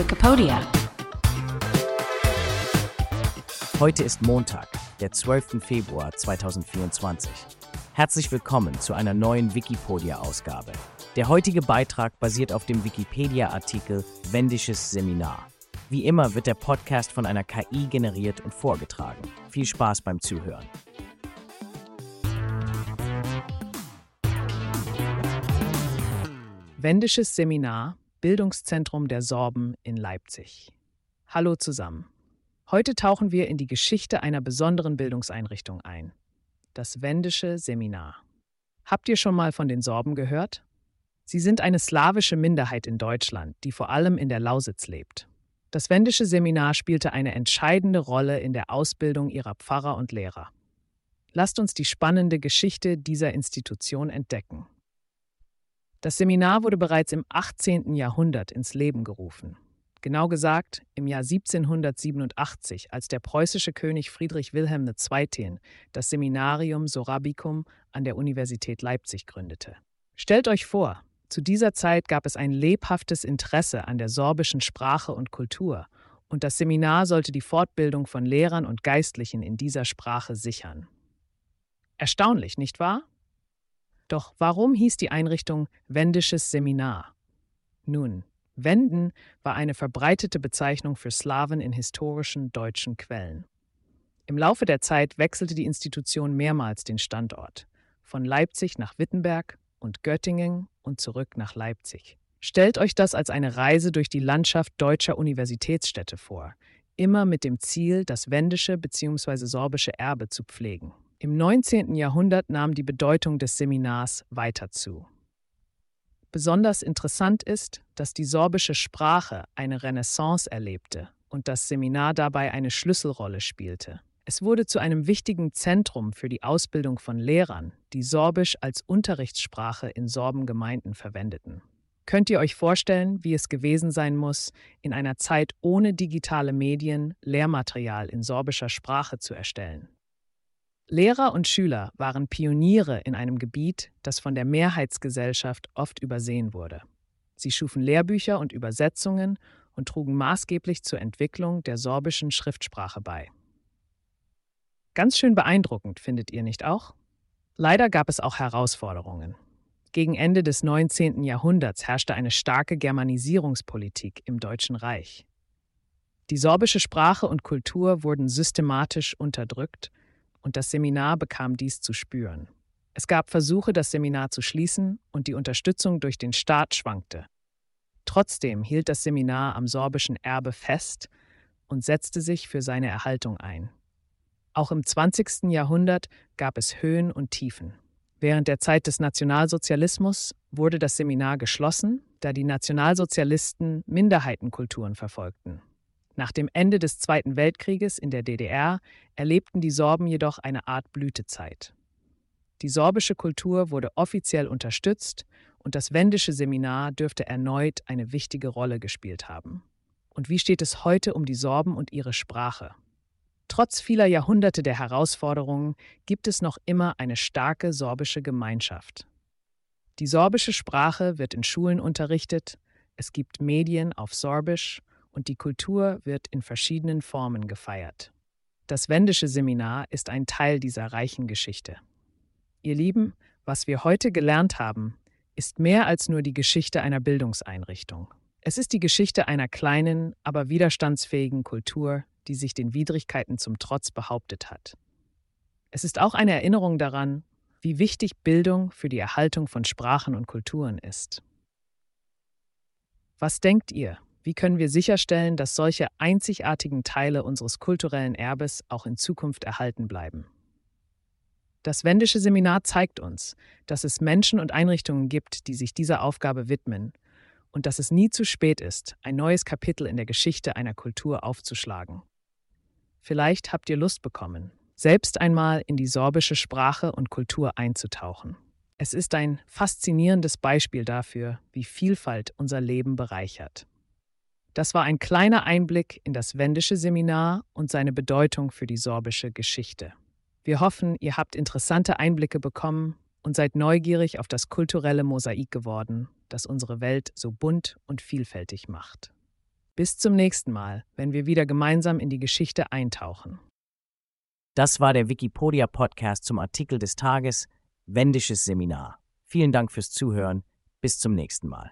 Wikipedia. Heute ist Montag, der 12. Februar 2024. Herzlich willkommen zu einer neuen Wikipedia-Ausgabe. Der heutige Beitrag basiert auf dem Wikipedia-Artikel Wendisches Seminar. Wie immer wird der Podcast von einer KI generiert und vorgetragen. Viel Spaß beim Zuhören. Wendisches Seminar, Bildungszentrum der Sorben in Leipzig. Hallo zusammen. Heute tauchen wir in die Geschichte einer besonderen Bildungseinrichtung ein. Das Wendische Seminar. Habt ihr schon mal von den Sorben gehört? Sie sind eine slawische Minderheit in Deutschland, die vor allem in der Lausitz lebt. Das Wendische Seminar spielte eine entscheidende Rolle in der Ausbildung ihrer Pfarrer und Lehrer. Lasst uns die spannende Geschichte dieser Institution entdecken. Das Seminar wurde bereits im 18. Jahrhundert ins Leben gerufen. Genau gesagt im Jahr 1787, als der preußische König Friedrich Wilhelm II. das Seminarium Sorabicum an der Universität Leipzig gründete. Stellt euch vor, zu dieser Zeit gab es ein lebhaftes Interesse an der sorbischen Sprache und Kultur, und das Seminar sollte die Fortbildung von Lehrern und Geistlichen in dieser Sprache sichern. Erstaunlich, nicht wahr? Doch warum hieß die Einrichtung Wendisches Seminar? Nun, Wenden war eine verbreitete Bezeichnung für Slawen in historischen deutschen Quellen. Im Laufe der Zeit wechselte die Institution mehrmals den Standort, von Leipzig nach Wittenberg und Göttingen und zurück nach Leipzig. Stellt euch das als eine Reise durch die Landschaft deutscher Universitätsstädte vor, immer mit dem Ziel, das wendische bzw. sorbische Erbe zu pflegen. Im 19. Jahrhundert nahm die Bedeutung des Seminars weiter zu. Besonders interessant ist, dass die sorbische Sprache eine Renaissance erlebte und das Seminar dabei eine Schlüsselrolle spielte. Es wurde zu einem wichtigen Zentrum für die Ausbildung von Lehrern, die Sorbisch als Unterrichtssprache in Sorbengemeinden verwendeten. Könnt ihr euch vorstellen, wie es gewesen sein muss, in einer Zeit ohne digitale Medien Lehrmaterial in sorbischer Sprache zu erstellen? Lehrer und Schüler waren Pioniere in einem Gebiet, das von der Mehrheitsgesellschaft oft übersehen wurde. Sie schufen Lehrbücher und Übersetzungen und trugen maßgeblich zur Entwicklung der sorbischen Schriftsprache bei. Ganz schön beeindruckend, findet ihr nicht auch? Leider gab es auch Herausforderungen. Gegen Ende des 19. Jahrhunderts herrschte eine starke Germanisierungspolitik im Deutschen Reich. Die sorbische Sprache und Kultur wurden systematisch unterdrückt und das Seminar bekam dies zu spüren. Es gab Versuche, das Seminar zu schließen, und die Unterstützung durch den Staat schwankte. Trotzdem hielt das Seminar am sorbischen Erbe fest und setzte sich für seine Erhaltung ein. Auch im 20. Jahrhundert gab es Höhen und Tiefen. Während der Zeit des Nationalsozialismus wurde das Seminar geschlossen, da die Nationalsozialisten Minderheitenkulturen verfolgten. Nach dem Ende des Zweiten Weltkrieges in der DDR erlebten die Sorben jedoch eine Art Blütezeit. Die sorbische Kultur wurde offiziell unterstützt und das wendische Seminar dürfte erneut eine wichtige Rolle gespielt haben. Und wie steht es heute um die Sorben und ihre Sprache? Trotz vieler Jahrhunderte der Herausforderungen gibt es noch immer eine starke sorbische Gemeinschaft. Die sorbische Sprache wird in Schulen unterrichtet, es gibt Medien auf Sorbisch und die Kultur wird in verschiedenen Formen gefeiert. Das Wendische Seminar ist ein Teil dieser reichen Geschichte. Ihr Lieben, was wir heute gelernt haben, ist mehr als nur die Geschichte einer Bildungseinrichtung. Es ist die Geschichte einer kleinen, aber widerstandsfähigen Kultur, die sich den Widrigkeiten zum Trotz behauptet hat. Es ist auch eine Erinnerung daran, wie wichtig Bildung für die Erhaltung von Sprachen und Kulturen ist. Was denkt ihr? Wie können wir sicherstellen, dass solche einzigartigen Teile unseres kulturellen Erbes auch in Zukunft erhalten bleiben? Das Wendische Seminar zeigt uns, dass es Menschen und Einrichtungen gibt, die sich dieser Aufgabe widmen und dass es nie zu spät ist, ein neues Kapitel in der Geschichte einer Kultur aufzuschlagen. Vielleicht habt ihr Lust bekommen, selbst einmal in die sorbische Sprache und Kultur einzutauchen. Es ist ein faszinierendes Beispiel dafür, wie Vielfalt unser Leben bereichert. Das war ein kleiner Einblick in das wendische Seminar und seine Bedeutung für die sorbische Geschichte. Wir hoffen, ihr habt interessante Einblicke bekommen und seid neugierig auf das kulturelle Mosaik geworden, das unsere Welt so bunt und vielfältig macht. Bis zum nächsten Mal, wenn wir wieder gemeinsam in die Geschichte eintauchen. Das war der Wikipedia-Podcast zum Artikel des Tages Wendisches Seminar. Vielen Dank fürs Zuhören. Bis zum nächsten Mal.